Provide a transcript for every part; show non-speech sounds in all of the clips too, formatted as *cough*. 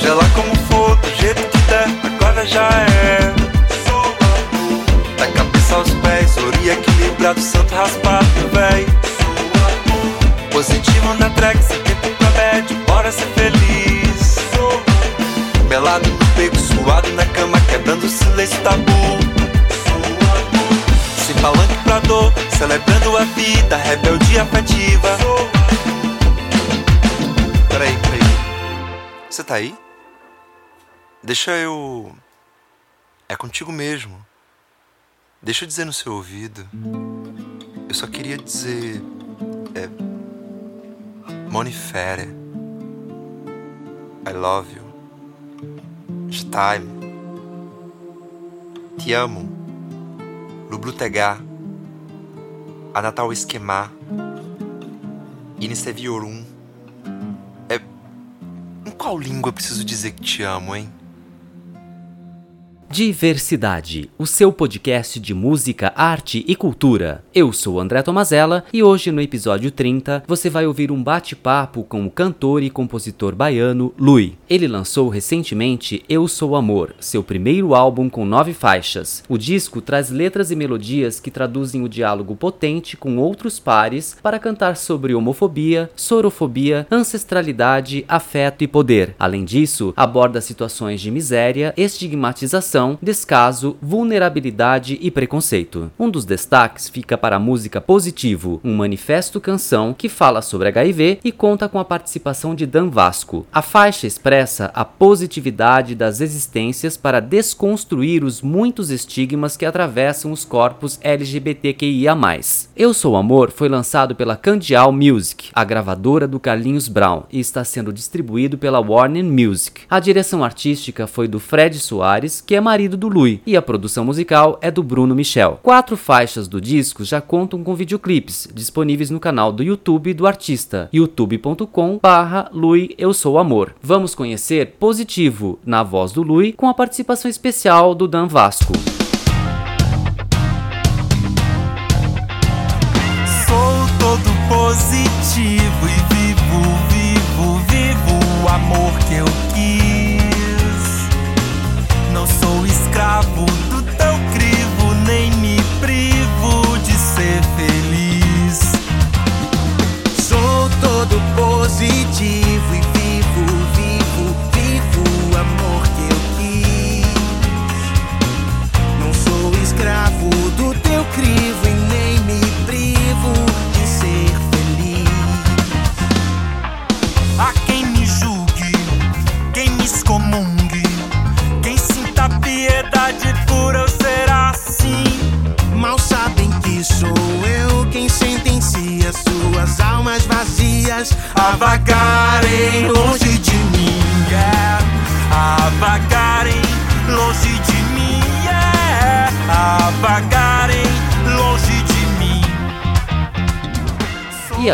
Seja lá como for, do jeito que der, agora já é. Da cabeça aos pés, ori equilibrado, santo raspado, véi. Positivo na track, sem tempo pra bad, bora ser feliz. Melado no beco, suado na cama, quebrando o silêncio tabu. Sem palanque pra dor, celebrando a vida, rebeldia afetiva. Peraí, peraí. Você tá aí? Deixa eu. É contigo mesmo. Deixa eu dizer no seu ouvido. Eu só queria dizer. É. Monifere. I love you. Time. Te amo. Lublutegar. Anatal esquemar. Iniceviorum. É. Em qual língua preciso dizer que te amo, hein? Diversidade, o seu podcast de música, arte e cultura. Eu sou André Tomazella e hoje no episódio 30 você vai ouvir um bate-papo com o cantor e compositor baiano Lui. Ele lançou recentemente Eu Sou Amor, seu primeiro álbum com nove faixas. O disco traz letras e melodias que traduzem o diálogo potente com outros pares para cantar sobre homofobia, sorofobia, ancestralidade, afeto e poder. Além disso, aborda situações de miséria, estigmatização descaso, vulnerabilidade e preconceito. Um dos destaques fica para a música Positivo, um manifesto canção que fala sobre HIV e conta com a participação de Dan Vasco. A faixa expressa a positividade das existências para desconstruir os muitos estigmas que atravessam os corpos LGBTQIA+. Eu Sou Amor foi lançado pela Candial Music, a gravadora do Carlinhos Brown, e está sendo distribuído pela Warner Music. A direção artística foi do Fred Soares, que é marido do Lui, e a produção musical é do Bruno Michel. Quatro faixas do disco já contam com videoclipes, disponíveis no canal do YouTube do artista, youtube.com Lui Eu Sou Amor. Vamos conhecer Positivo, na voz do Lui, com a participação especial do Dan Vasco. Sou todo positivo e vivo, vivo, vivo o amor que eu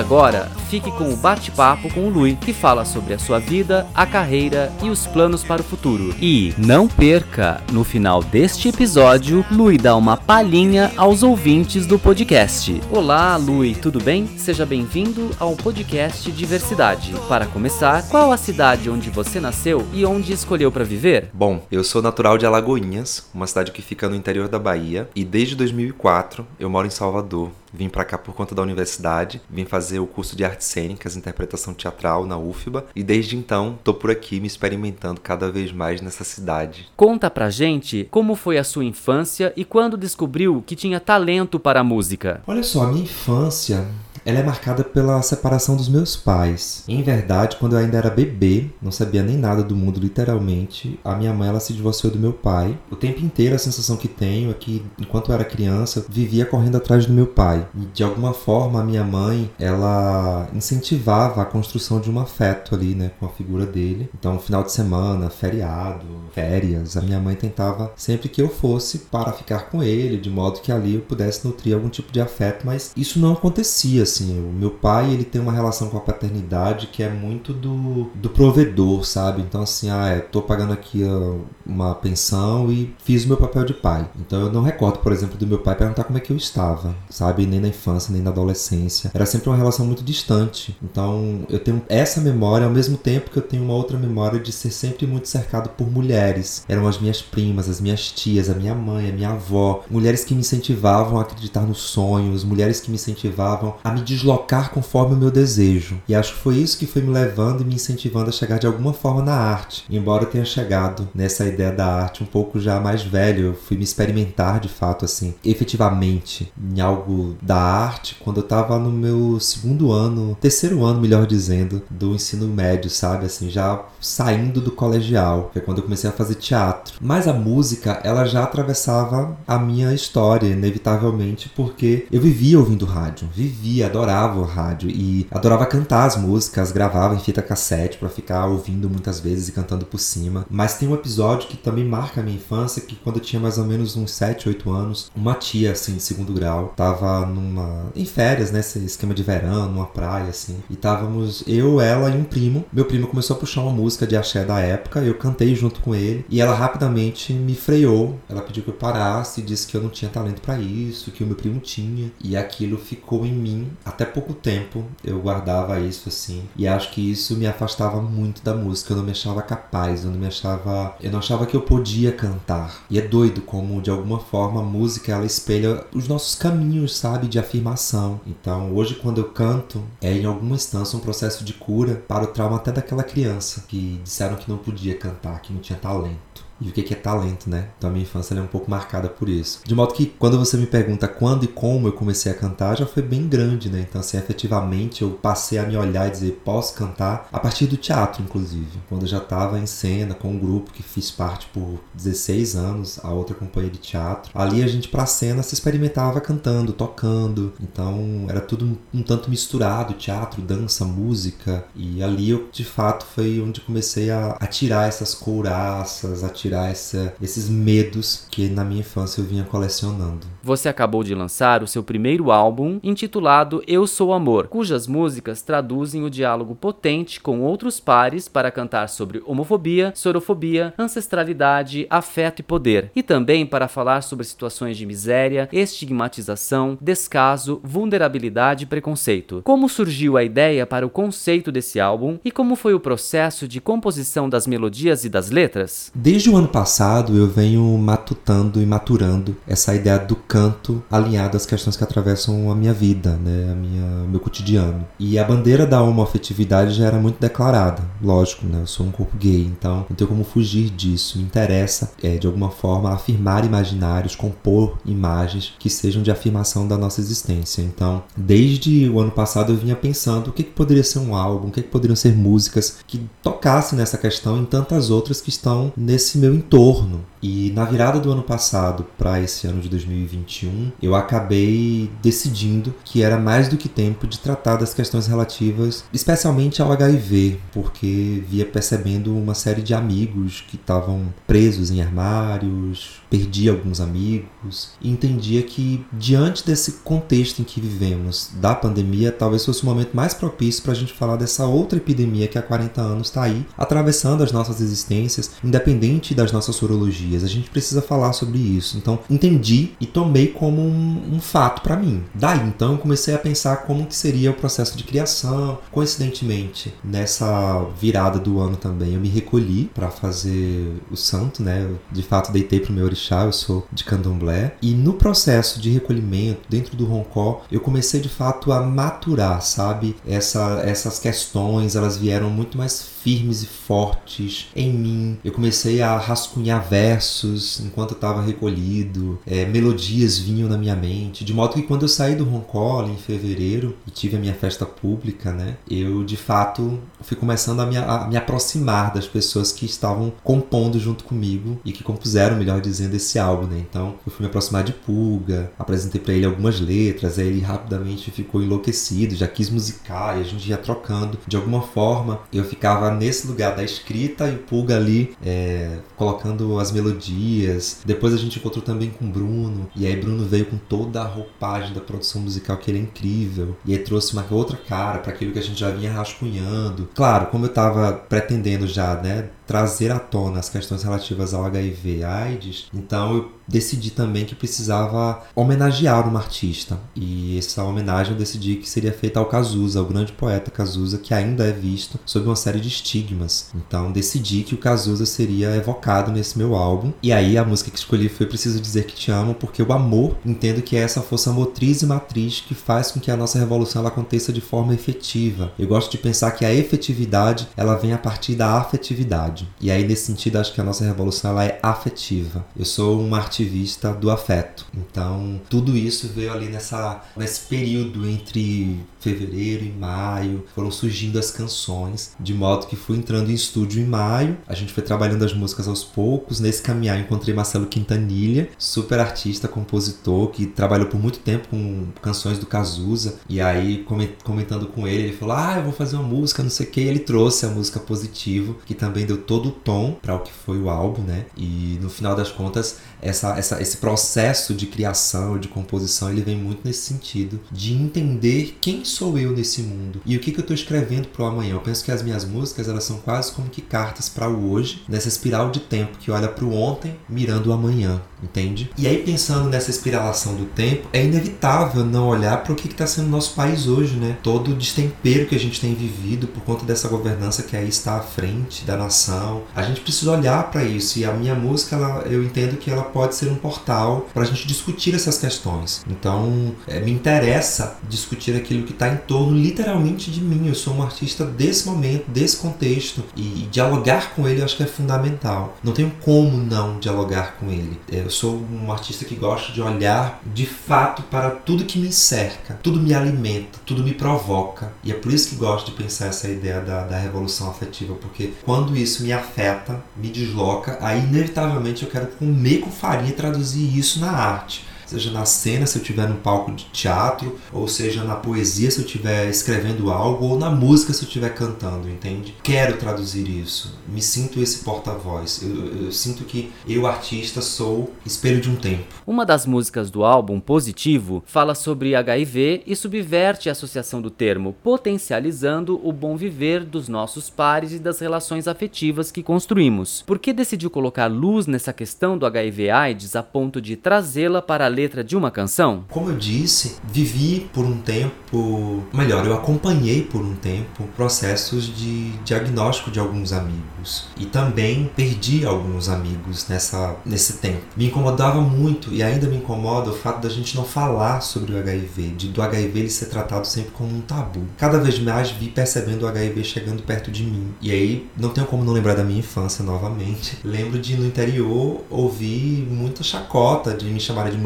agora, fique com o bate-papo com o Lui, que fala sobre a sua vida, a carreira e os planos para o futuro. E não perca, no final deste episódio, Lui dá uma palhinha aos ouvintes do podcast. Olá, Lui, tudo bem? Seja bem-vindo ao podcast Diversidade. Para começar, qual a cidade onde você nasceu e onde escolheu para viver? Bom, eu sou natural de Alagoinhas, uma cidade que fica no interior da Bahia, e desde 2004 eu moro em Salvador. Vim pra cá por conta da universidade, vim fazer o curso de artes cênicas, interpretação teatral na UFBA, e desde então tô por aqui me experimentando cada vez mais nessa cidade. Conta pra gente como foi a sua infância e quando descobriu que tinha talento para a música. Olha só, a minha infância ela é marcada pela separação dos meus pais. Em verdade, quando eu ainda era bebê, não sabia nem nada do mundo, literalmente, a minha mãe ela se divorciou do meu pai. O tempo inteiro a sensação que tenho é que, enquanto eu era criança, eu vivia correndo atrás do meu pai. E de alguma forma, a minha mãe, ela incentivava a construção de um afeto ali, né, com a figura dele. Então, final de semana, feriado, férias, a minha mãe tentava sempre que eu fosse para ficar com ele, de modo que ali eu pudesse nutrir algum tipo de afeto, mas isso não acontecia assim, o meu pai, ele tem uma relação com a paternidade que é muito do, do provedor, sabe? Então, assim, ah, é, tô pagando aqui ó, uma pensão e fiz o meu papel de pai. Então, eu não recordo, por exemplo, do meu pai perguntar como é que eu estava, sabe? Nem na infância, nem na adolescência. Era sempre uma relação muito distante. Então, eu tenho essa memória ao mesmo tempo que eu tenho uma outra memória de ser sempre muito cercado por mulheres. Eram as minhas primas, as minhas tias, a minha mãe, a minha avó, mulheres que me incentivavam a acreditar nos sonhos, mulheres que me incentivavam a me deslocar conforme o meu desejo. E acho que foi isso que foi me levando e me incentivando a chegar de alguma forma na arte. Embora eu tenha chegado nessa ideia da arte um pouco já mais velho, eu fui me experimentar de fato assim, efetivamente em algo da arte quando eu tava no meu segundo ano, terceiro ano, melhor dizendo, do ensino médio, sabe? Assim, já saindo do colegial, que é quando eu comecei a fazer teatro. Mas a música, ela já atravessava a minha história, inevitavelmente, porque eu vivia ouvindo rádio, vivia, adorava o rádio e adorava cantar as músicas, gravava em fita cassete para ficar ouvindo muitas vezes e cantando por cima. Mas tem um episódio que também marca a minha infância, que quando eu tinha mais ou menos uns 7, 8 anos, uma tia, assim, de segundo grau, tava numa... em férias, né, esse esquema de verão, numa praia, assim, e távamos eu, ela e um primo. Meu primo começou a puxar uma música de axé da época, eu cantei junto com ele, e ela rapidamente me freou, ela pediu que eu parasse, disse que eu não tinha talento para isso, que o meu primo tinha, e aquilo ficou em mim até pouco tempo, eu guardava isso assim, e acho que isso me afastava muito da música, eu não me achava capaz, eu não me achava, eu não achava que eu podia cantar. E é doido como de alguma forma a música ela espelha os nossos caminhos, sabe, de afirmação. Então, hoje quando eu canto, é em alguma instância um processo de cura para o trauma até daquela criança que disseram que não podia cantar, que não tinha talento e o que é talento, né? Então a minha infância é um pouco marcada por isso. De modo que quando você me pergunta quando e como eu comecei a cantar, já foi bem grande, né? Então, assim, efetivamente eu passei a me olhar e dizer, posso cantar a partir do teatro, inclusive. Quando eu já estava em cena com um grupo que fiz parte por 16 anos, a outra companhia de teatro. Ali a gente, pra cena, se experimentava cantando, tocando. Então era tudo um tanto misturado teatro, dança, música. E ali eu, de fato, foi onde comecei a, a tirar essas couraças, a tirar tirar essa, esses medos que na minha infância eu vinha colecionando. Você acabou de lançar o seu primeiro álbum, intitulado Eu Sou Amor, cujas músicas traduzem o diálogo potente com outros pares para cantar sobre homofobia, sorofobia, ancestralidade, afeto e poder, e também para falar sobre situações de miséria, estigmatização, descaso, vulnerabilidade e preconceito. Como surgiu a ideia para o conceito desse álbum e como foi o processo de composição das melodias e das letras? Desde o ano passado eu venho matutando e maturando essa ideia do canto alinhado às questões que atravessam a minha vida, né, a minha, o meu cotidiano. E a bandeira da homoafetividade já era muito declarada, lógico, né, eu sou um corpo gay, então não tenho como fugir disso. Me interessa, é, de alguma forma, afirmar imaginários, compor imagens que sejam de afirmação da nossa existência. Então, desde o ano passado eu vinha pensando o que, que poderia ser um álbum, o que, que poderiam ser músicas que tocassem nessa questão e tantas outras que estão nesse meu entorno. E na virada do ano passado para esse ano de 2021, eu acabei decidindo que era mais do que tempo de tratar das questões relativas, especialmente ao HIV, porque via percebendo uma série de amigos que estavam presos em armários, perdi alguns amigos e entendia que diante desse contexto em que vivemos da pandemia, talvez fosse o momento mais propício para a gente falar dessa outra epidemia que há 40 anos está aí, atravessando as nossas existências, independente das nossas sorologias. A gente precisa falar sobre isso. Então, entendi e tomei como um, um fato para mim. Daí, então, eu comecei a pensar como que seria o processo de criação. Coincidentemente, nessa virada do ano também, eu me recolhi para fazer o santo, né? Eu, de fato, deitei pro meu orixá, eu sou de candomblé. E no processo de recolhimento, dentro do roncó, eu comecei, de fato, a maturar, sabe? Essa, essas questões, elas vieram muito mais firmes e fortes em mim. Eu comecei a rascunhar versos enquanto eu estava recolhido, é, melodias vinham na minha mente, de modo que quando eu saí do Roncall em fevereiro e tive a minha festa pública, né, eu de fato fui começando a me, a me aproximar das pessoas que estavam compondo junto comigo e que compuseram, melhor dizendo, esse álbum, né? Então eu fui me aproximar de Pulga, apresentei para ele algumas letras, aí ele rapidamente ficou enlouquecido, já quis musicar e a gente ia trocando. De alguma forma eu ficava nesse lugar da escrita e o Pulga ali é, colocando as melodias. Depois a gente encontrou também com o Bruno, e aí Bruno veio com toda a roupagem da produção musical que ele é incrível, e aí trouxe uma outra cara para aquilo que a gente já vinha rascunhando. Claro, como eu tava pretendendo já, né, trazer à tona as questões relativas ao HIV AIDS, então eu decidi também que precisava homenagear uma artista. E essa homenagem eu decidi que seria feita ao Cazuza, ao grande poeta Cazuza, que ainda é visto sob uma série de estigmas. Então decidi que o Cazuza seria evocado nesse meu álbum. E aí a música que escolhi foi Preciso Dizer Que Te Amo, porque o amor entendo que é essa força motriz e matriz que faz com que a nossa revolução ela aconteça de forma efetiva. Eu gosto de pensar que a efetividade ela vem a partir da afetividade. E aí, nesse sentido, acho que a nossa revolução ela é afetiva. Eu sou um ativista do afeto. Então, tudo isso veio ali nessa, nesse período entre fevereiro e maio. Foram surgindo as canções, de modo que fui entrando em estúdio em maio. A gente foi trabalhando as músicas aos poucos. Nesse caminhar, encontrei Marcelo Quintanilha, super artista, compositor, que trabalhou por muito tempo com canções do Cazuza. E aí, comentando com ele, ele falou: Ah, eu vou fazer uma música, não sei o que. E ele trouxe a música Positivo, que também deu todo o tom para o que foi o álbum, né? E no final das contas, essa, essa, esse processo de criação, de composição, ele vem muito nesse sentido de entender quem sou eu nesse mundo e o que, que eu estou escrevendo para o amanhã. Eu penso que as minhas músicas elas são quase como que cartas para o hoje, nessa espiral de tempo que olha para o ontem mirando o amanhã, entende? E aí pensando nessa espiralação do tempo, é inevitável não olhar para o que está sendo nosso país hoje, né? Todo o destempero que a gente tem vivido por conta dessa governança que aí está à frente da nação. A gente precisa olhar para isso e a minha música, ela, eu entendo que ela pode ser um portal para a gente discutir essas questões. Então, é, me interessa discutir aquilo que está em torno literalmente de mim. Eu sou um artista desse momento, desse contexto e, e dialogar com ele eu acho que é fundamental. Não tenho como não dialogar com ele. É, eu sou um artista que gosta de olhar de fato para tudo que me cerca, tudo me alimenta, tudo me provoca. E é por isso que gosto de pensar essa ideia da, da revolução afetiva, porque quando isso me afeta, me desloca, aí inevitavelmente eu quero comer com faria traduzir isso na arte seja na cena se eu estiver no palco de teatro, ou seja na poesia se eu estiver escrevendo algo, ou na música se eu estiver cantando, entende? Quero traduzir isso, me sinto esse porta-voz, eu, eu, sinto que eu, artista, sou espelho de um tempo. Uma das músicas do álbum, Positivo, fala sobre HIV e subverte a associação do termo, potencializando o bom viver dos nossos pares e das relações afetivas que construímos. Por que decidiu colocar luz nessa questão do HIV-AIDS a ponto de trazê-la para letra de uma canção? Como eu disse, vivi por um tempo, melhor, eu acompanhei por um tempo processos de diagnóstico de alguns amigos e também perdi alguns amigos nessa nesse tempo. Me incomodava muito e ainda me incomoda o fato da gente não falar sobre o HIV, de do HIV ele ser tratado sempre como um tabu. Cada vez mais vi percebendo o HIV chegando perto de mim. E aí não tenho como não lembrar da minha infância novamente. Lembro de no interior ouvir muita chacota de me chamarem de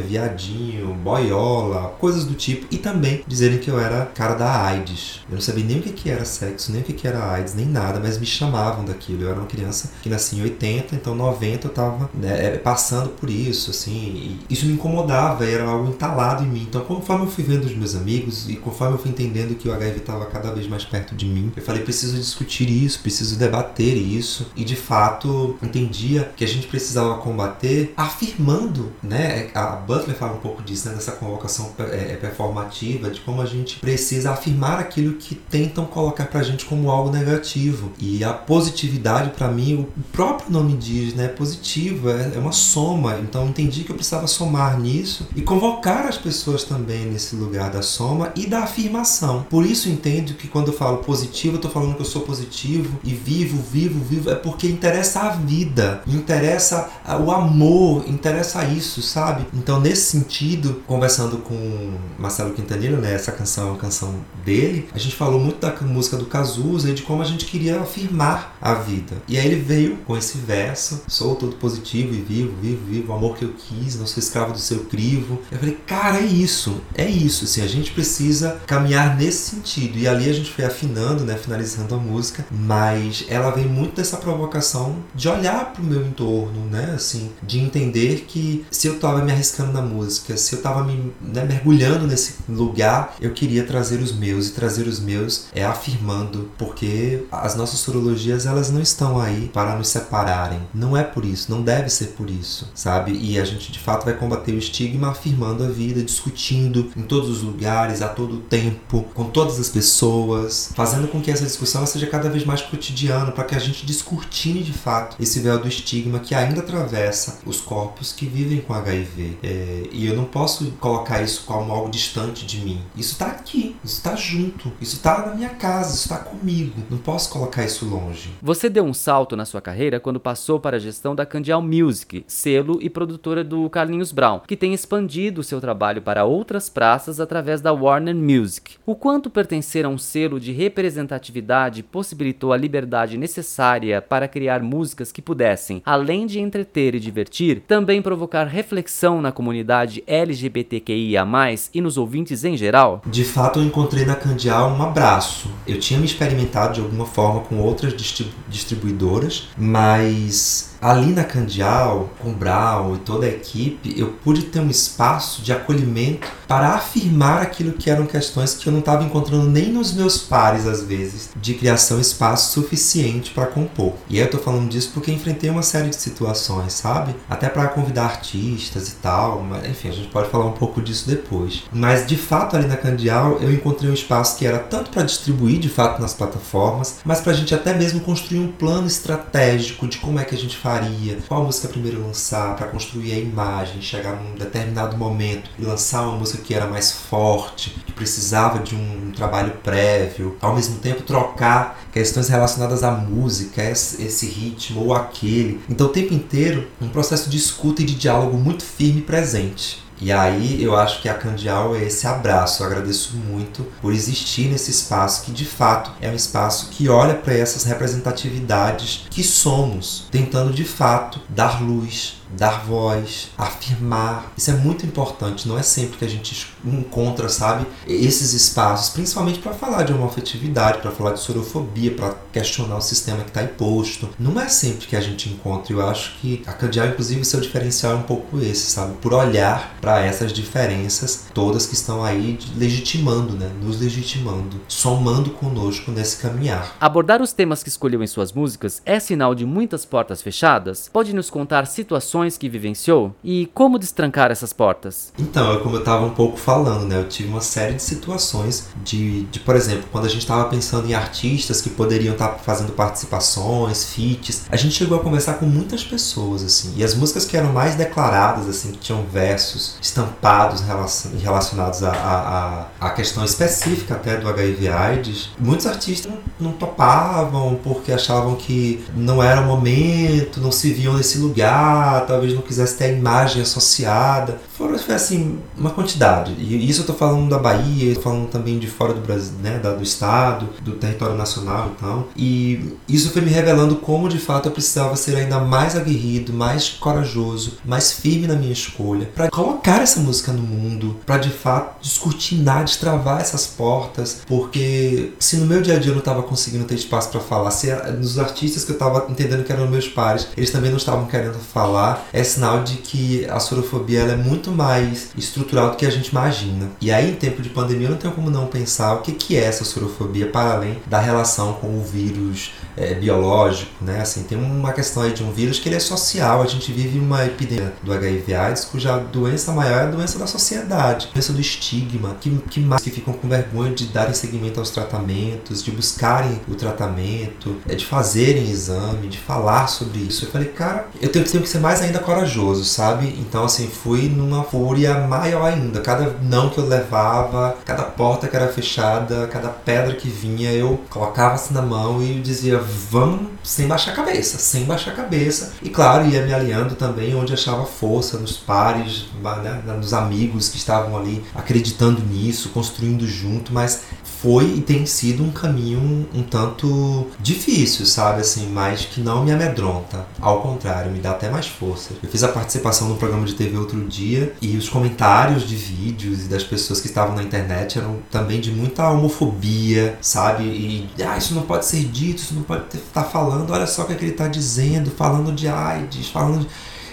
viadinho, boiola, coisas do tipo. E também dizerem que eu era cara da AIDS. Eu não sabia nem o que, que era sexo, nem o que, que era AIDS, nem nada, mas me chamavam daquilo. Eu era uma criança que nascia em 80, então 90 eu tava né, é, passando por isso, assim. isso me incomodava, era algo entalado em mim. Então, conforme eu fui vendo os meus amigos e conforme eu fui entendendo que o HIV estava cada vez mais perto de mim, eu falei: preciso discutir isso, preciso debater isso. E de fato, entendia que a gente precisava combater afirmando, né? A Butler fala um pouco disso, né, dessa convocação é, é, performativa, de como a gente precisa afirmar aquilo que tentam colocar pra gente como algo negativo. E a positividade, para mim, o próprio nome diz, né, positivo, é, é uma soma. Então entendi que eu precisava somar nisso e convocar as pessoas também nesse lugar da soma e da afirmação. Por isso entendo que quando eu falo positivo, eu tô falando que eu sou positivo e vivo, vivo, vivo, é porque interessa a vida, interessa o amor, interessa isso, sabe? Sabe? Então, nesse sentido, conversando com Marcelo Quintanilha, né, essa canção é uma canção dele, a gente falou muito da música do Cazuza e de como a gente queria afirmar a vida. E aí ele veio com esse verso: sou todo positivo e vivo, vivo, vivo, o amor que eu quis, não sou escravo do seu crivo. Eu falei, cara, é isso, é isso, assim, a gente precisa caminhar nesse sentido. E ali a gente foi afinando, né, finalizando a música, mas ela vem muito dessa provocação de olhar para o meu entorno, né, assim, de entender que se eu estava me arriscando na música, se eu estava me né, mergulhando nesse lugar, eu queria trazer os meus. E trazer os meus é afirmando, porque as nossas sorologias elas não estão aí para nos separarem. Não é por isso, não deve ser por isso, sabe? E a gente de fato vai combater o estigma afirmando a vida, discutindo em todos os lugares, a todo tempo, com todas as pessoas, fazendo com que essa discussão seja cada vez mais cotidiana, para que a gente descortine de fato esse véu do estigma que ainda atravessa os corpos que vivem com HIV. É, e eu não posso colocar isso como algo distante de mim. Isso está aqui, isso está junto, isso está na minha casa, isso está comigo. Não posso colocar isso longe. Você deu um salto na sua carreira quando passou para a gestão da Candial Music, selo e produtora do Carlinhos Brown, que tem expandido seu trabalho para outras praças através da Warner Music. O quanto pertencer a um selo de representatividade possibilitou a liberdade necessária para criar músicas que pudessem, além de entreter e divertir, também provocar reflexão na comunidade LGBTQIA+, e nos ouvintes em geral? De fato, eu encontrei na Candial um abraço. Eu tinha me experimentado de alguma forma com outras distribuidoras, mas ali na Candial, com Brau e toda a equipe, eu pude ter um espaço de acolhimento para afirmar aquilo que eram questões que eu não estava encontrando nem nos meus pares, às vezes, de criação espaço suficiente para compor. E eu tô falando disso porque enfrentei uma série de situações, sabe? Até para convidar artistas e tal, mas enfim, a gente pode falar um pouco disso depois. Mas de fato, ali na Candial, eu encontrei um espaço que era tanto para distribuir de fato nas plataformas, mas para a gente até mesmo construir um plano estratégico de como é que a gente faria, qual música primeiro lançar para construir a imagem, chegar num determinado momento e lançar uma música que era mais forte, que precisava de um trabalho prévio, ao mesmo tempo trocar questões relacionadas à música, esse ritmo ou aquele. Então o tempo inteiro um processo de escuta e de diálogo muito firme e presente. E aí eu acho que a Candial é esse abraço. Eu agradeço muito por existir nesse espaço que de fato é um espaço que olha para essas representatividades que somos, tentando de fato dar luz, dar voz, afirmar. Isso é muito importante. Não é sempre que a gente encontra, sabe, esses espaços, principalmente para falar de homofetividade, para falar de sorofobia, para questionar o sistema que está imposto. Não é sempre que a gente encontra. Eu acho que a Candial, inclusive, seu diferencial é um pouco esse, sabe? Por olhar para essas diferenças todas que estão aí legitimando, né? Nos legitimando, somando conosco nesse caminhar. Abordar os temas que escolheu em suas músicas é sinal de muitas portas fechadas? Pode nos contar situações situações que vivenciou e como destrancar essas portas? Então, é como eu estava um pouco falando, né? Eu tive uma série de situações de, de por exemplo, quando a gente estava pensando em artistas que poderiam estar tá fazendo participações, feats, a gente chegou a conversar com muitas pessoas, assim. E as músicas que eram mais declaradas, assim, que tinham versos estampados relacionados à, a questão específica até do HIV/AIDS, muitos artistas não, não topavam porque achavam que não era o momento, não se viam nesse lugar, talvez não quisesse ter a imagem associada. Foram, foi assim, uma quantidade. E isso eu tô falando da Bahia, tô falando também de fora do Brasil, né, do estado, do território nacional e tal. E isso foi me revelando como de fato eu precisava ser ainda mais aguerrido, mais corajoso, mais firme na minha escolha, para colocar essa música no mundo, para de fato descortinar, destravar essas portas, porque se no meu dia a dia eu não estava conseguindo ter espaço para falar, se nos artistas que eu estava entendendo que eram meus pares, eles também não estavam querendo falar, é sinal de que a sorofobia ela é muito mais estrutural do que a gente imagina. E aí, em tempo de pandemia, eu não tenho como não pensar o que, que é essa sorofobia para além da relação com o vírus é, biológico, né? Assim, tem uma questão aí de um vírus que ele é social. A gente vive uma epidemia do HIV/AIDS cuja doença maior é a doença da sociedade, doença do estigma, que, que mais que ficam com vergonha de darem seguimento aos tratamentos, de buscarem o tratamento, é de fazerem exame, de falar sobre isso. Eu falei, cara, eu tenho, tenho que ser mais ainda corajoso, sabe? Então, assim, fui numa fúria maior ainda. Cada não que eu levava, cada porta que era fechada, cada pedra que vinha, eu colocava assim na mão e dizia, vamos sem baixar a cabeça, sem baixar a cabeça. E claro, ia me alinhando também onde achava força, nos pares, né, nos amigos que estavam ali acreditando nisso, construindo junto, mas foi e tem sido um caminho um, tanto difícil, sabe? Assim, mas que não me amedronta. Ao contrário, me dá até mais força. Eu fiz a participação no programa de TV outro dia e os comentários de vídeos e das pessoas que estavam na internet eram também de muita homofobia, sabe? E ah, isso não pode ser dito, isso não pode estar tá falando, olha só o que, é que ele está dizendo, falando de AIDS, falando de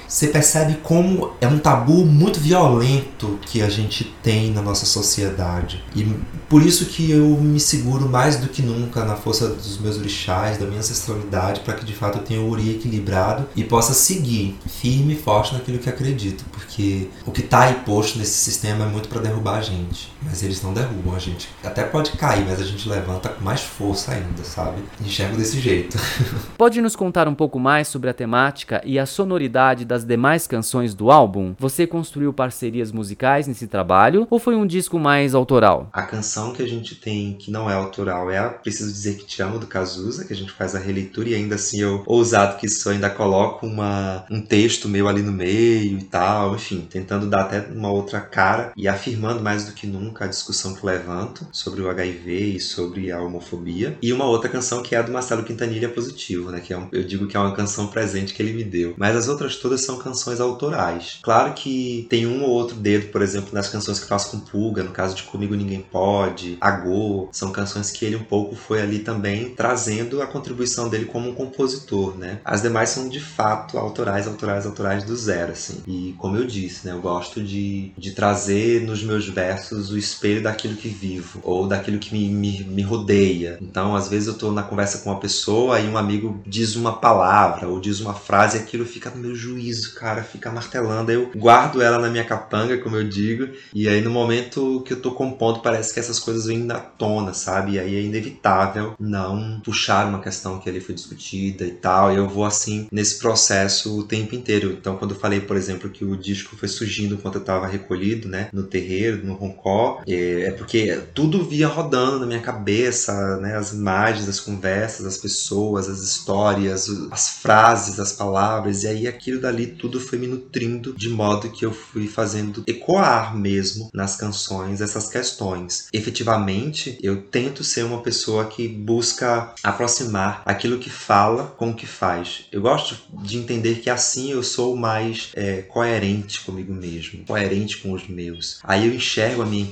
você percebe como é um tabu muito violento que a gente tem na nossa sociedade. E por isso que eu me seguro mais do que nunca na força dos meus orixás, da minha ancestralidade, para que de fato eu tenha o uri equilibrado e possa seguir firme e forte naquilo que acredito, porque o que está aí posto nesse sistema é muito para derrubar a gente, mas eles não derrubam a gente. Até pode cair, mas a gente levanta com mais força ainda, sabe? Enxergo desse jeito. *laughs* Pode nos contar um pouco mais sobre a temática e a sonoridade das demais canções do álbum? Você construiu parcerias musicais nesse trabalho ou foi um disco mais autoral? A canção que a gente tem que não é autoral é a Preciso Dizer Que Te Amo, do Cazuza, que a gente faz a releitura e ainda assim eu, ousado que isso, ainda coloco uma, um texto meu ali no meio e tal, enfim, tentando dar até uma outra cara e afirmando mais do que nunca a discussão que levanto sobre o HIV e sobre a homofobia. E uma outra canção que é a do Marcelo Quintanilha Positivo, né, que é um, eu digo que é uma canção presente que ele me deu. Mas as outras todas são canções autorais. Claro que tem um ou outro dedo, por exemplo, nas canções que faço com Pulga, no caso de Comigo Ninguém Pode, Agô, são canções que ele um pouco foi ali também trazendo a contribuição dele como um compositor, né? As demais são de fato autorais, autorais, autorais do zero, assim. E como eu disse, né, eu gosto de, de trazer nos meus versos o espelho daquilo que vivo ou daquilo que me, me, me rodeia. Então, às vezes eu tô na conversa com uma pessoa e um amigo diz uma palavra ou diz uma frase e aquilo fica no meu juízo, cara, fica martelando. Eu guardo ela na minha capanga, como eu digo, e aí no momento que eu tô compondo parece que essas coisas vêm na tona, sabe? E aí é inevitável não puxar uma questão que ali foi discutida e tal. E eu vou assim nesse processo o tempo inteiro. Então, quando eu falei, por exemplo, que o disco foi surgindo enquanto eu tava recolhido, né, no terreiro, no roncó, é, é porque tudo via rodando na minha cabeça, né, as imagens, as conversas, as pessoas, as histórias, as frases, as palavras, e aí aquilo dali tudo foi me nutrindo de modo que eu fui fazendo ecoar mesmo nas canções essas questões. Efetivamente, eu tento ser uma pessoa que busca aproximar aquilo que fala com o que faz. Eu gosto de entender que assim eu sou mais é, coerente comigo mesmo, coerente com os meus. Aí eu enxergo a minha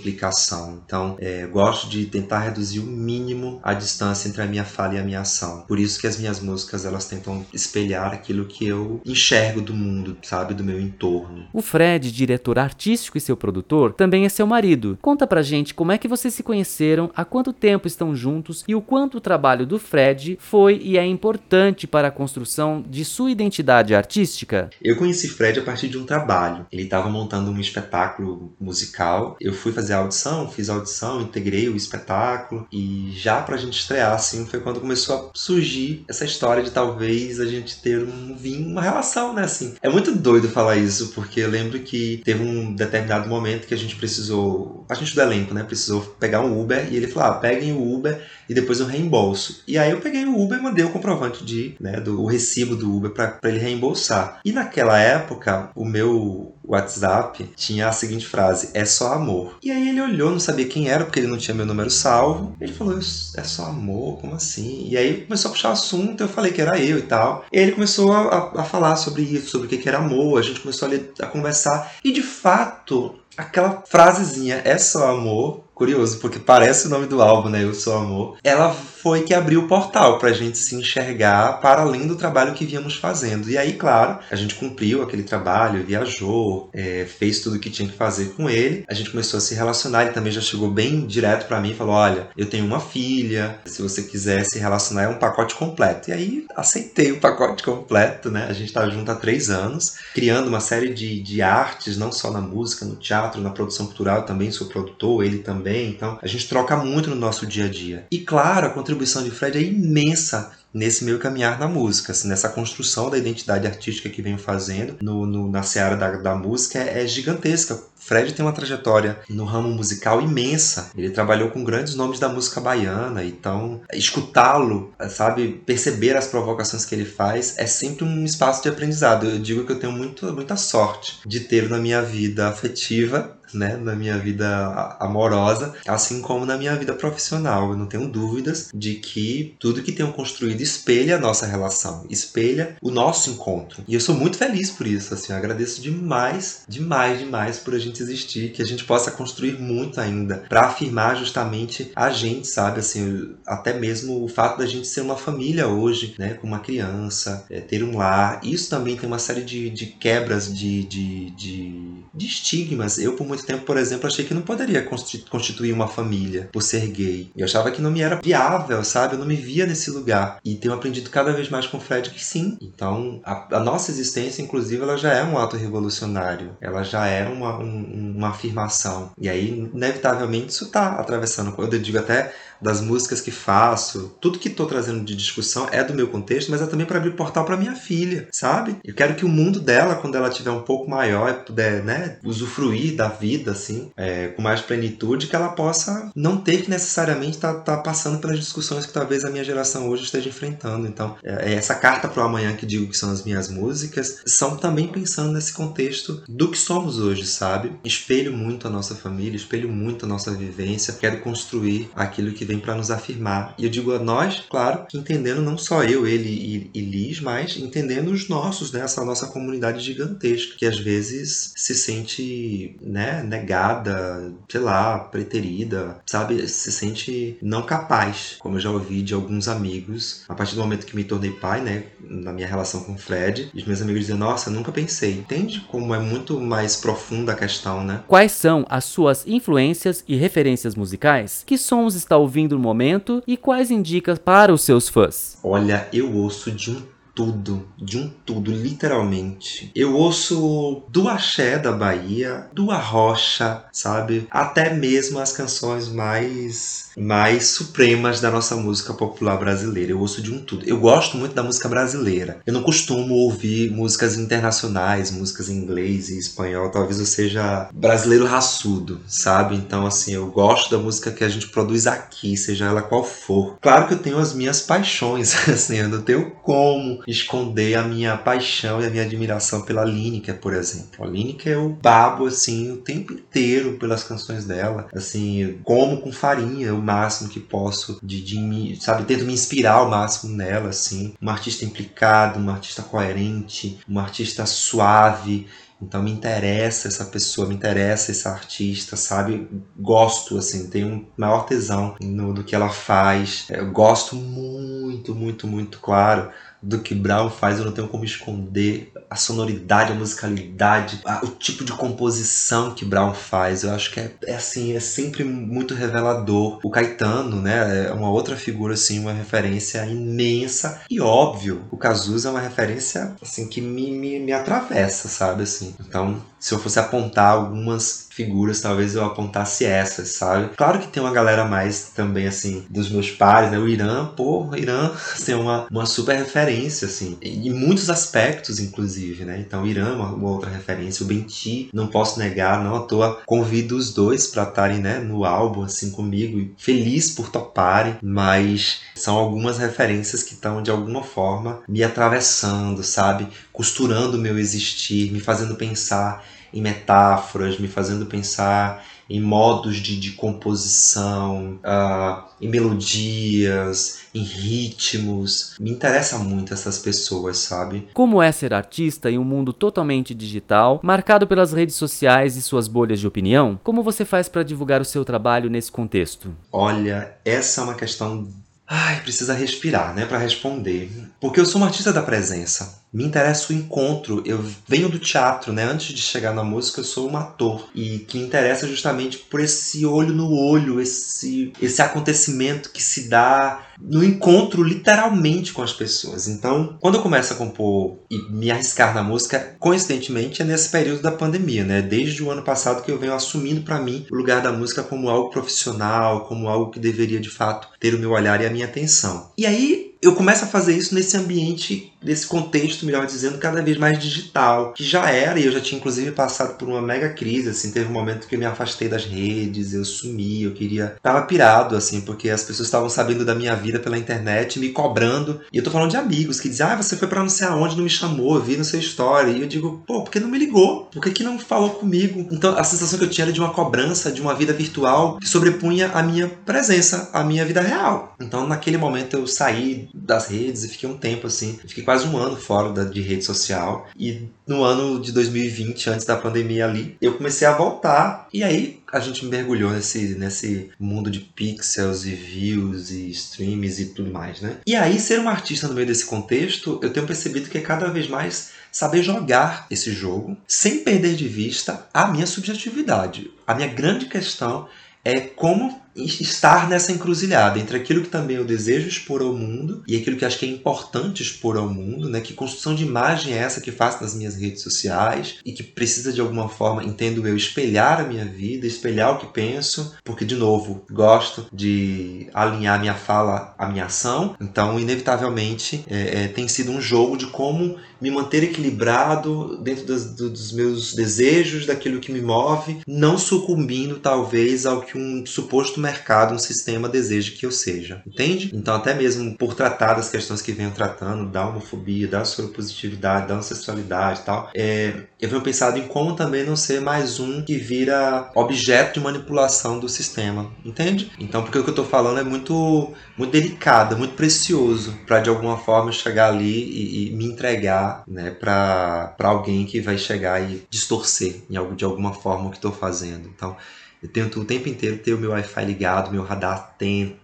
Então, é, gosto de tentar reduzir o mínimo a distância entre a minha fala e a minha ação. Por isso que as minhas músicas elas tentam espelhar aquilo que eu enxergo do mundo, sabe, do meu entorno. O Fred, diretor artístico e seu produtor, também é seu marido. Conta pra gente como é que vocês se conheceram, há quanto tempo estão juntos e o quanto o trabalho do Fred foi e é importante para a construção de sua identidade artística. Eu conheci Fred a partir de um trabalho. Ele estava montando um espetáculo musical. Eu fui fazer a audição, fiz a audição, integrei o espetáculo e já pra gente estrear assim foi quando começou a surgir essa história de talvez a gente ter um vinho, uma relação, né, assim. É muito doido falar isso, porque eu lembro que teve um determinado momento que a gente precisou, a gente do elenco, né, precisou pegar um Uber e ele falou: ah, peguem o Uber e depois eu reembolso. E aí eu peguei o Uber e mandei o comprovante de, né, do o recibo do Uber para ele reembolsar. E naquela época, o meu WhatsApp tinha a seguinte frase: é só amor. E aí ele olhou, não sabia quem era, porque ele não tinha meu número salvo. Ele falou: é só amor? Como assim? E aí começou a puxar assunto, eu falei que era eu e tal. E ele começou a, a, falar sobre isso, sobre o que, que era amor, a gente começou a, a conversar. E de fato, aquela frasezinha, é só amor, curioso, porque parece o nome do álbum, né? Eu Sou Amor. Ela foi que abriu o portal pra gente se enxergar para além do trabalho que víamos fazendo. E aí, claro, a gente cumpriu aquele trabalho, viajou, é, fez tudo o que tinha que fazer com ele. A gente começou a se relacionar, ele também já chegou bem direto para mim e falou: Olha, eu tenho uma filha, se você quiser se relacionar, é um pacote completo. E aí aceitei o pacote completo, né? A gente tá junto há três anos, criando uma série de, de artes, não só na música, no teatro, na produção cultural, eu também sou produtor, ele também. Então, a gente troca muito no nosso dia a dia. E claro, a contribuição de Fred é imensa nesse meu caminhar na música, assim, nessa construção da identidade artística que venho fazendo no, no na seara da, da música é, é gigantesca. Fred tem uma trajetória no ramo musical imensa. Ele trabalhou com grandes nomes da música baiana, então escutá-lo, sabe, perceber as provocações que ele faz é sempre um espaço de aprendizado. Eu digo que eu tenho muito, muita sorte de ter na minha vida afetiva né, na minha vida amorosa, assim como na minha vida profissional. Eu não tenho dúvidas de que tudo que tenho construído espelha a nossa relação, espelha o nosso encontro. E eu sou muito feliz por isso, assim, eu agradeço demais, demais, demais por a gente existir, que a gente possa construir muito ainda para afirmar justamente a gente, sabe, assim, até mesmo o fato da gente ser uma família hoje, né, com uma criança, é, ter um lar. Isso também tem uma série de, de quebras de, de, de, de estigmas. Eu, por tempo, por exemplo, achei que não poderia constituir uma família por ser gay. Eu achava que não me era viável, sabe? Eu não me via nesse lugar. E tenho aprendido cada vez mais com o Fred que sim. Então, a, a nossa existência, inclusive, ela já é um ato revolucionário. Ela já é uma, um, uma afirmação. E aí, inevitavelmente, isso está atravessando. Eu digo até das músicas que faço, tudo que estou trazendo de discussão é do meu contexto, mas é também para abrir portal para minha filha, sabe? Eu quero que o mundo dela, quando ela tiver um pouco maior e puder, né, usufruir da vida, assim, é, com mais plenitude, que ela possa não ter que necessariamente estar tá, tá passando pelas discussões que talvez a minha geração hoje esteja enfrentando. Então, é, é essa carta para o amanhã que digo que são as minhas músicas, são também pensando nesse contexto do que somos hoje, sabe? Espelho muito a nossa família, espelho muito a nossa vivência, quero construir aquilo que vem para nos afirmar. E eu digo a nós, claro, entendendo não só eu, ele e, e Liz, mas entendendo os nossos, né? essa nossa comunidade gigantesca, que às vezes se sente né, negada, sei lá, preterida, sabe? Se sente não capaz, como eu já ouvi de alguns amigos, a partir do momento que me tornei pai, né, na minha relação com o Fred, os meus amigos dizem, nossa, nunca pensei. Entende como é muito mais profunda a questão, né? Quais são as suas influências e referências musicais? Que sons está ouvindo ouvindo no momento e quais indica para os seus fãs? Olha, eu ouço de um tudo, de um tudo, literalmente. Eu ouço do axé da Bahia, do arrocha, sabe? Até mesmo as canções mais mais supremas da nossa música popular brasileira. Eu ouço de um tudo. Eu gosto muito da música brasileira. Eu não costumo ouvir músicas internacionais, músicas em inglês e espanhol. Talvez eu seja brasileiro raçudo, sabe? Então, assim, eu gosto da música que a gente produz aqui, seja ela qual for. Claro que eu tenho as minhas paixões, *laughs* assim, eu não tenho como esconder a minha paixão e a minha admiração pela Lineker, por exemplo. A Lineker eu babo, assim, o tempo inteiro pelas canções dela. Assim, como com farinha, eu máximo que posso de, de sabe, tento me inspirar ao máximo nela, assim. Uma artista implicada, uma artista coerente, uma artista suave. Então me interessa essa pessoa, me interessa esse artista, sabe? Gosto, assim, tenho um maior tesão no, do que ela faz. Eu gosto muito, muito, muito, claro do que Brown faz, eu não tenho como esconder a sonoridade, a musicalidade, a, o tipo de composição que Brown faz. Eu acho que é, é, assim, é sempre muito revelador. O Caetano, né, é uma outra figura assim, uma referência imensa e óbvio. O Cazuza é uma referência assim que me, me, me atravessa, sabe assim. Então, se eu fosse apontar algumas figuras, talvez eu apontasse essas, sabe? Claro que tem uma galera mais também, assim, dos meus pares, né? O Irã, pô, o Irã, *laughs* é uma, uma super referência, assim, em muitos aspectos, inclusive, né? Então, o Irã é uma, uma outra referência, o Benti, não posso negar, não à toa, convido os dois para estarem, né, no álbum, assim, comigo, feliz por toparem, mas são algumas referências que estão, de alguma forma, me atravessando, sabe? Costurando o meu existir, me fazendo pensar em metáforas, me fazendo pensar em modos de, de composição, uh, em melodias, em ritmos. Me interessa muito essas pessoas, sabe? Como é ser artista em um mundo totalmente digital, marcado pelas redes sociais e suas bolhas de opinião? Como você faz para divulgar o seu trabalho nesse contexto? Olha, essa é uma questão Ai, precisa respirar, né, para responder. Porque eu sou uma artista da presença. Me interessa o encontro. Eu venho do teatro, né? Antes de chegar na música, eu sou um ator e que me interessa justamente por esse olho no olho, esse esse acontecimento que se dá no encontro literalmente com as pessoas. Então, quando eu começo a compor e me arriscar na música, coincidentemente é nesse período da pandemia, né? Desde o ano passado que eu venho assumindo para mim o lugar da música como algo profissional, como algo que deveria de fato ter o meu olhar e a minha atenção. E aí eu começo a fazer isso nesse ambiente, nesse contexto, melhor dizendo, cada vez mais digital, que já era, e eu já tinha inclusive passado por uma mega crise, assim, teve um momento que eu me afastei das redes, eu sumi, eu queria, tava pirado, assim, porque as pessoas estavam sabendo da minha vida pela internet, me cobrando, e eu tô falando de amigos que dizem, ah, você foi para não sei aonde, não me chamou, vi no seu story, e eu digo, pô, por que não me ligou? Por que, que não falou comigo? Então, a sensação que eu tinha era de uma cobrança, de uma vida virtual que sobrepunha a minha presença, a minha vida real. Então, naquele momento eu saí das redes e fiquei um tempo assim, fiquei quase um ano fora da, de rede social. E no ano de 2020, antes da pandemia ali, eu comecei a voltar e aí a gente mergulhou nesse, nesse mundo de pixels e views e streams e tudo mais, né? E aí, ser um artista no meio desse contexto, eu tenho percebido que é cada vez mais saber jogar esse jogo sem perder de vista a minha subjetividade. A minha grande questão é como estar nessa encruzilhada entre aquilo que também eu desejo expor ao mundo e aquilo que acho que é importante expor ao mundo, né? Que construção de imagem é essa que faço nas minhas redes sociais e que precisa de alguma forma, entendo eu, espelhar a minha vida, espelhar o que penso, porque de novo gosto de alinhar minha fala à minha ação. Então, inevitavelmente, é, é, tem sido um jogo de como me manter equilibrado dentro das, dos meus desejos, daquilo que me move, não sucumbindo talvez ao que um suposto mercado, um sistema deseja que eu seja. Entende? Então, até mesmo por tratar das questões que venho tratando, da homofobia, da soropositividade, da ancestralidade e tal, é, eu venho pensado em como também não ser mais um que vira objeto de manipulação do sistema. Entende? Então, porque o que eu estou falando é muito, muito delicado, muito precioso para de alguma forma chegar ali e, e me entregar né, para alguém que vai chegar e distorcer em algo, de alguma forma o que estou fazendo. Então, eu tento o tempo inteiro ter o meu Wi-Fi ligado, meu radar atento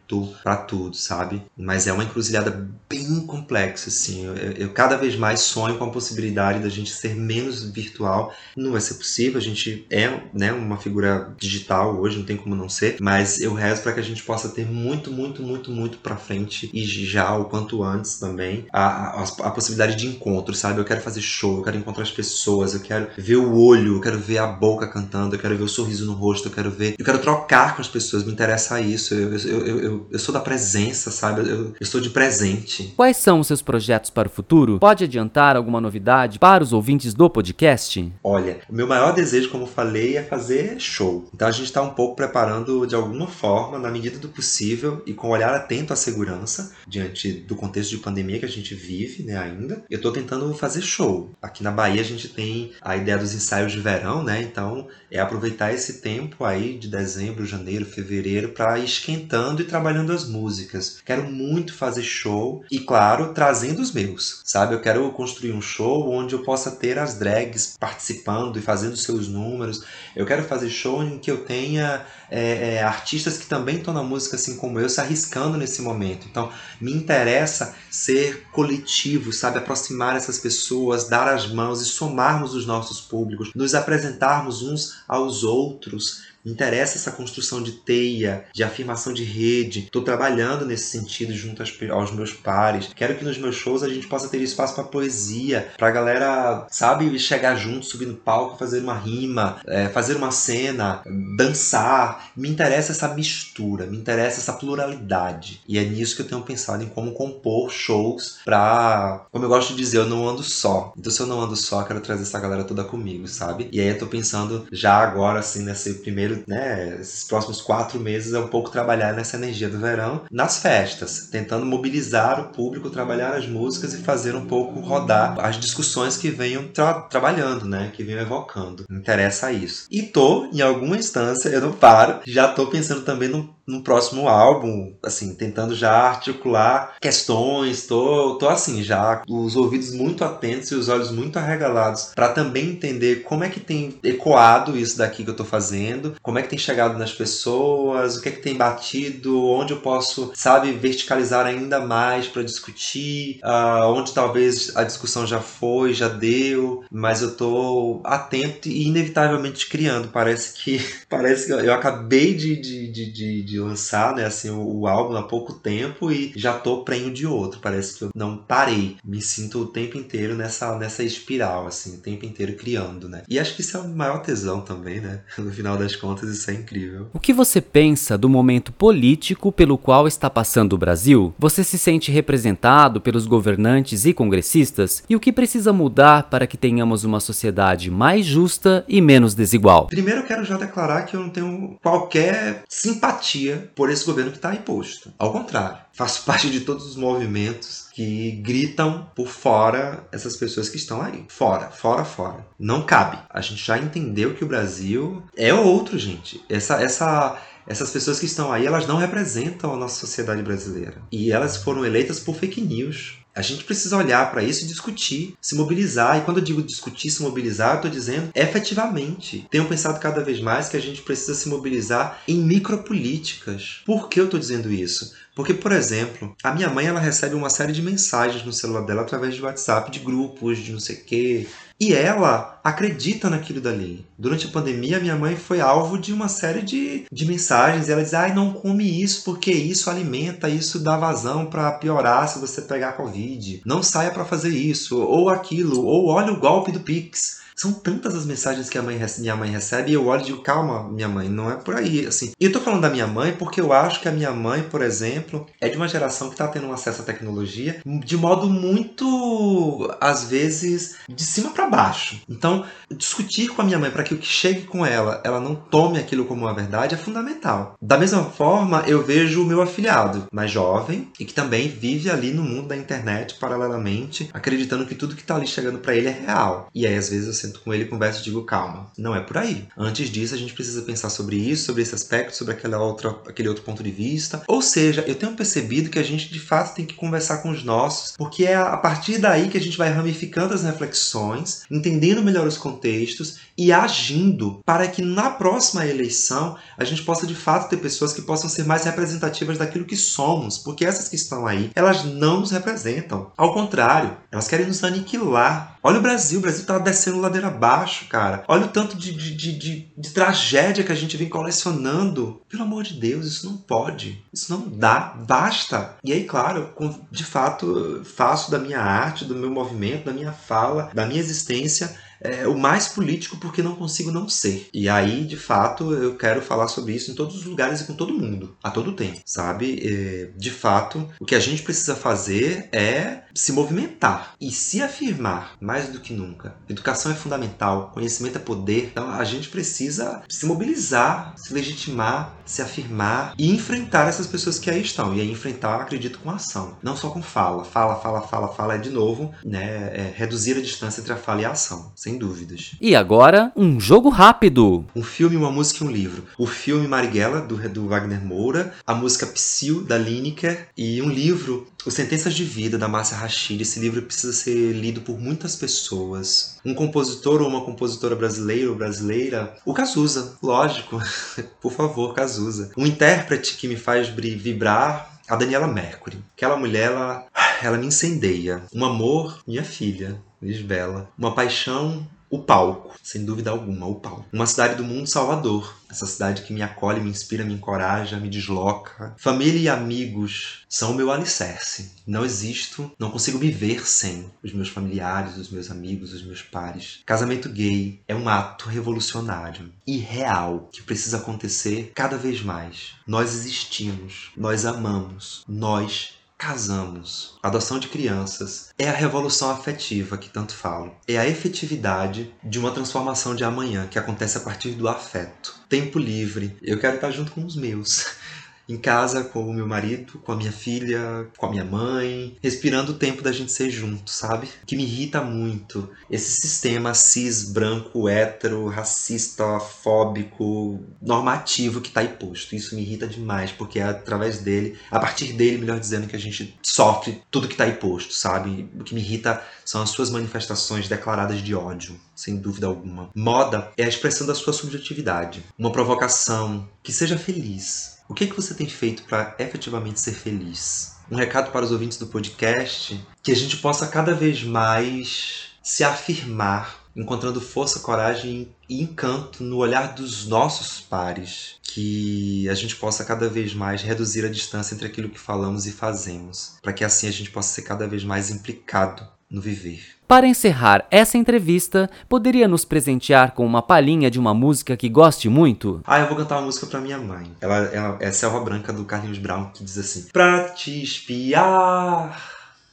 para tudo, sabe? Mas é uma encruzilhada bem complexa, assim. Eu, eu, cada vez mais sonho com a possibilidade da gente ser menos virtual. Não vai ser possível, a gente é né, uma figura digital hoje, não tem como não ser. Mas eu rezo para que a gente possa ter muito, muito, muito, muito para frente e já o quanto antes também a, a, a possibilidade de encontro, sabe? Eu quero fazer show, eu quero encontrar as pessoas, eu quero ver o olho, eu quero ver a boca cantando, eu quero ver o sorriso no rosto, eu quero ver, eu quero trocar com as pessoas, me interessa isso. Eu, eu, eu, eu, eu sou da presença, sabe? Eu, eu sou de presente. Quais são os seus projetos para o futuro? Pode adiantar alguma novidade para os ouvintes do podcast? Olha, o meu maior desejo, como falei, é fazer show. Então a gente está um pouco preparando de alguma forma, na medida do possível e com um olhar atento à segurança, diante do contexto de pandemia que a gente vive, né, ainda. Eu estou tentando fazer show. Aqui na Bahia a gente tem a ideia dos ensaios de verão, né? Então é aproveitar esse tempo aí de dezembro, janeiro, fevereiro para ir esquentando e trabalhando as músicas. Quero muito fazer show e, claro, trazendo os meus, sabe? Eu quero construir um show onde eu possa ter as drags participando e fazendo seus números. Eu quero fazer show em que eu tenha é, é, artistas que também estão na música assim como eu se arriscando nesse momento. Então, me interessa ser coletivo, sabe? Aproximar essas pessoas, dar as mãos e somarmos os nossos públicos, nos apresentarmos uns aos outros me interessa essa construção de teia, de afirmação de rede. Estou trabalhando nesse sentido junto aos meus pares. Quero que nos meus shows a gente possa ter espaço para poesia, para a galera, sabe, chegar junto, subir no palco, fazer uma rima, é, fazer uma cena, dançar. Me interessa essa mistura, me interessa essa pluralidade. E é nisso que eu tenho pensado em como compor shows para, como eu gosto de dizer, eu não ando só. Então se eu não ando só, quero trazer essa galera toda comigo, sabe? E aí eu tô pensando já agora assim nesse primeiro primeiro, né, esses próximos quatro meses é um pouco trabalhar nessa energia do verão nas festas, tentando mobilizar o público, trabalhar as músicas e fazer um pouco rodar as discussões que venham tra trabalhando, né, que venham evocando. Interessa isso. E tô, em alguma instância, eu não paro, já tô pensando também no no próximo álbum, assim, tentando já articular questões, tô, tô assim, já os ouvidos muito atentos e os olhos muito arregalados para também entender como é que tem ecoado isso daqui que eu tô fazendo, como é que tem chegado nas pessoas, o que é que tem batido, onde eu posso, sabe, verticalizar ainda mais para discutir, uh, onde talvez a discussão já foi, já deu, mas eu tô atento e inevitavelmente criando. Parece que *laughs* parece que eu acabei de, de, de, de de lançar, né, assim, o, o, álbum há pouco tempo e já tô prenho de outro. Parece que eu não parei. Me sinto o tempo inteiro nessa, nessa espiral, assim, o tempo inteiro criando, né? E acho que isso é o maior tesão também, né? *laughs* No final das contas, isso é incrível. O que você pensa do momento político pelo qual está passando o Brasil? Você se sente representado pelos governantes e congressistas? E o que precisa mudar para que tenhamos uma sociedade mais justa e menos desigual? Primeiro, eu quero já declarar que eu não tenho qualquer simpatia por esse governo que está imposto. Ao contrário, faço *laughs* parte de todos os movimentos que gritam por fora essas pessoas que estão aí. Fora, fora, fora. Não cabe. A gente já entendeu que o Brasil é outro, gente. Essa, essa, essas pessoas que estão aí, elas não representam a nossa sociedade brasileira. E elas foram eleitas por fake news. A gente precisa olhar para isso e discutir, se mobilizar. E quando eu digo discutir, se mobilizar, eu estou dizendo efetivamente. Tenho pensado cada vez mais que a gente precisa se mobilizar em micropolíticas. Por que eu estou dizendo isso? Porque, por exemplo, a minha mãe ela recebe uma série de mensagens no celular dela através de WhatsApp, de grupos, de não sei o quê. E ela acredita naquilo dali. Durante a pandemia, minha mãe foi alvo de uma série de, de mensagens. Ela diz: ai, não come isso porque isso alimenta, isso dá vazão para piorar se você pegar Covid. Não saia para fazer isso, ou aquilo, ou olha o golpe do Pix. São tantas as mensagens que a mãe, minha mãe recebe e eu olho e digo, calma, minha mãe, não é por aí, assim. E eu tô falando da minha mãe porque eu acho que a minha mãe, por exemplo, é de uma geração que tá tendo um acesso à tecnologia de modo muito, às vezes, de cima para baixo. Então, discutir com a minha mãe para que o que chegue com ela, ela não tome aquilo como uma verdade é fundamental. Da mesma forma, eu vejo o meu afilhado, mais jovem, e que também vive ali no mundo da internet paralelamente, acreditando que tudo que tá ali chegando para ele é real. E aí, às vezes, eu sento com ele, converso e digo, calma, não é por aí. Antes disso, a gente precisa pensar sobre isso, sobre esse aspecto, sobre aquela outra, aquele outro ponto de vista. Ou seja, eu tenho percebido que a gente de fato tem que conversar com os nossos, porque é a partir daí que a gente vai ramificando as reflexões, entendendo melhor os contextos e agindo para que na próxima eleição a gente possa de fato ter pessoas que possam ser mais representativas daquilo que somos, porque essas que estão aí, elas não nos representam. Ao contrário, elas querem nos aniquilar. Olha o Brasil, o Brasil tá descendo ladeira abaixo, cara. Olha o tanto de, de, de, de, de tragédia que a gente vem colecionando. Pelo amor de Deus, isso não pode. Isso não dá. Basta. E aí, claro, de fato, faço da minha arte, do meu movimento, da minha fala, da minha existência é, o mais político porque não consigo não ser. E aí, de fato, eu quero falar sobre isso em todos os lugares e com todo mundo, a todo tempo, sabe? É, de fato, o que a gente precisa fazer é se movimentar e se afirmar mais do que nunca. Educação é fundamental, conhecimento é poder, então a gente precisa se mobilizar, se legitimar, se afirmar e enfrentar essas pessoas que aí estão. E aí enfrentar, acredito, com ação, não só com fala. Fala, fala, fala, fala é de novo, né? É reduzir a distância entre a fala e a ação, sem dúvidas. E agora, um jogo rápido. Um filme, uma música e um livro. O filme Marighella, do, do Wagner Moura, a música Psyu, da Lineker, e um livro, O Sentenças de Vida, da Márcia Rachid. Esse livro precisa ser lido por muitas pessoas. Um compositor ou uma compositora brasileira ou brasileira, o Cazuza, lógico. *laughs* por favor, Cazuza. Um intérprete que me faz vibrar, a Daniela Mercury. Aquela mulher, ela, ela me incendeia. Um amor, minha filha, Lisbela. Uma paixão, o palco, sem dúvida alguma, o palco. Uma cidade do mundo, Salvador. Essa cidade que me acolhe, me inspira, me encoraja, me desloca. Família e amigos são o meu alicerce. Não existo, não consigo me ver sem os meus familiares, os meus amigos, os meus pares. Casamento gay é um ato revolucionário e real que precisa acontecer cada vez mais. Nós existimos, nós amamos, nós casamos. A adoção de crianças é a revolução afetiva que tanto falo. É a efetividade de uma transformação de amanhã que acontece a partir do afeto. Tempo livre. Eu quero estar junto com os meus *laughs* em casa com o meu marido, com a minha filha, com a minha mãe, respirando o tempo da gente ser junto, sabe? Que me irrita muito esse sistema cis, branco, hétero, racista, fóbico, normativo que tá imposto. Isso me irrita demais, porque é através dele, a partir dele, melhor dizendo, que a gente sofre tudo que tá imposto, sabe? O que me irrita são as suas manifestações declaradas de ódio, sem dúvida alguma. Moda é a expressão da sua subjetividade, uma provocação que seja feliz, o que, que você tem feito para efetivamente ser feliz? Um recado para os ouvintes do podcast: que a gente possa cada vez mais se afirmar encontrando força, coragem e encanto no olhar dos nossos pares, que a gente possa cada vez mais reduzir a distância entre aquilo que falamos e fazemos, para que assim a gente possa ser cada vez mais implicado no viver. Para encerrar essa entrevista, poderia nos presentear com uma palhinha de uma música que goste muito? Ah, eu vou cantar uma música pra minha mãe. Ela é, é Selva Branca do Carlinhos Brown, que diz assim: Pra te espiar.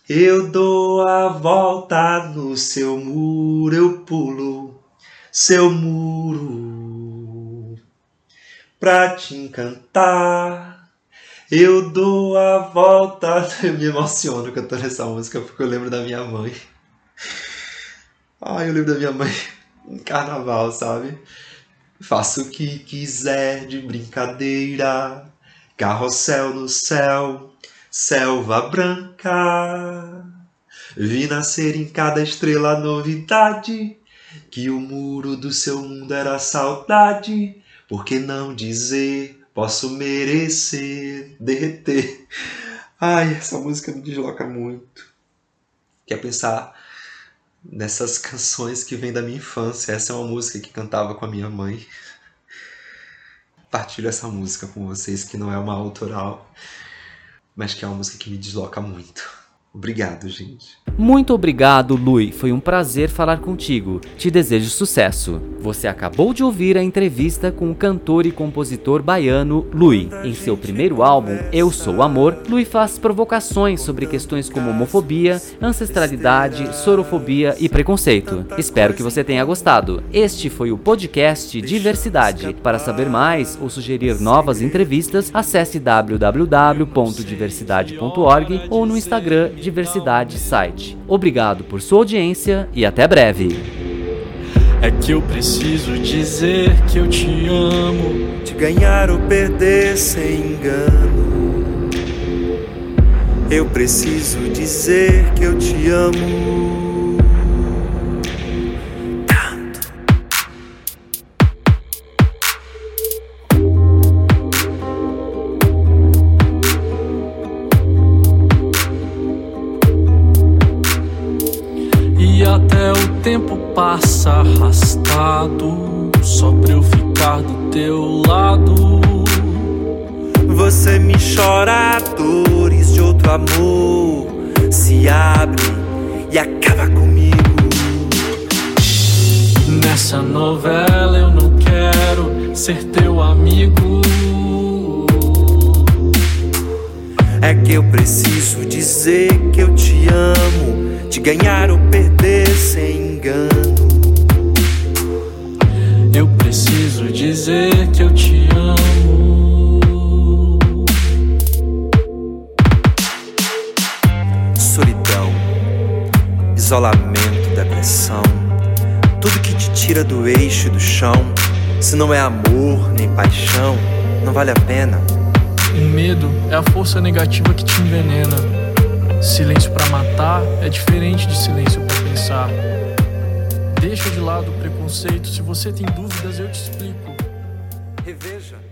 Eu dou a volta no seu muro, eu pulo seu muro pra te encantar. Eu dou a volta. Eu *laughs* me emociono cantando essa música porque eu lembro da minha mãe. Ai, eu lembro da minha mãe em carnaval, sabe? Faço o que quiser de brincadeira, carrossel no céu selva branca. Vi nascer em cada estrela novidade, que o muro do seu mundo era saudade. Por que não dizer, posso merecer derreter? Ai, essa música me desloca muito. Quer pensar nessas canções que vêm da minha infância? Essa é uma música que cantava com a minha mãe. Partilho essa música com vocês, que não é uma autoral, mas que é uma música que me desloca muito. Obrigado, gente. Muito obrigado, Lui. Foi um prazer falar contigo. Te desejo sucesso. Você acabou de ouvir a entrevista com o cantor e compositor baiano Lui. Em seu primeiro álbum, Eu Sou Amor, Lui faz provocações sobre questões como homofobia, ancestralidade, sorofobia e preconceito. Espero que você tenha gostado. Este foi o podcast Diversidade. Para saber mais ou sugerir novas entrevistas, acesse www.diversidade.org ou no Instagram Diversidade Site. Obrigado por sua audiência e até breve. É que eu preciso dizer que eu te amo. De ganhar ou perder sem engano. Eu preciso dizer que eu te amo. Passa arrastado só pra eu ficar do teu lado. Você me chora dores de outro amor, se abre e acaba comigo. Nessa novela eu não quero ser teu amigo. É que eu preciso dizer que eu te amo, de ganhar ou perder sem engano. Eu preciso dizer que eu te amo. Solidão, isolamento, depressão, tudo que te tira do eixo e do chão. Se não é amor nem paixão, não vale a pena. O medo é a força negativa que te envenena. Silêncio para matar é diferente de silêncio para pensar. Deixa de lado o preconceito. Se você tem dúvidas, eu te explico. Reveja.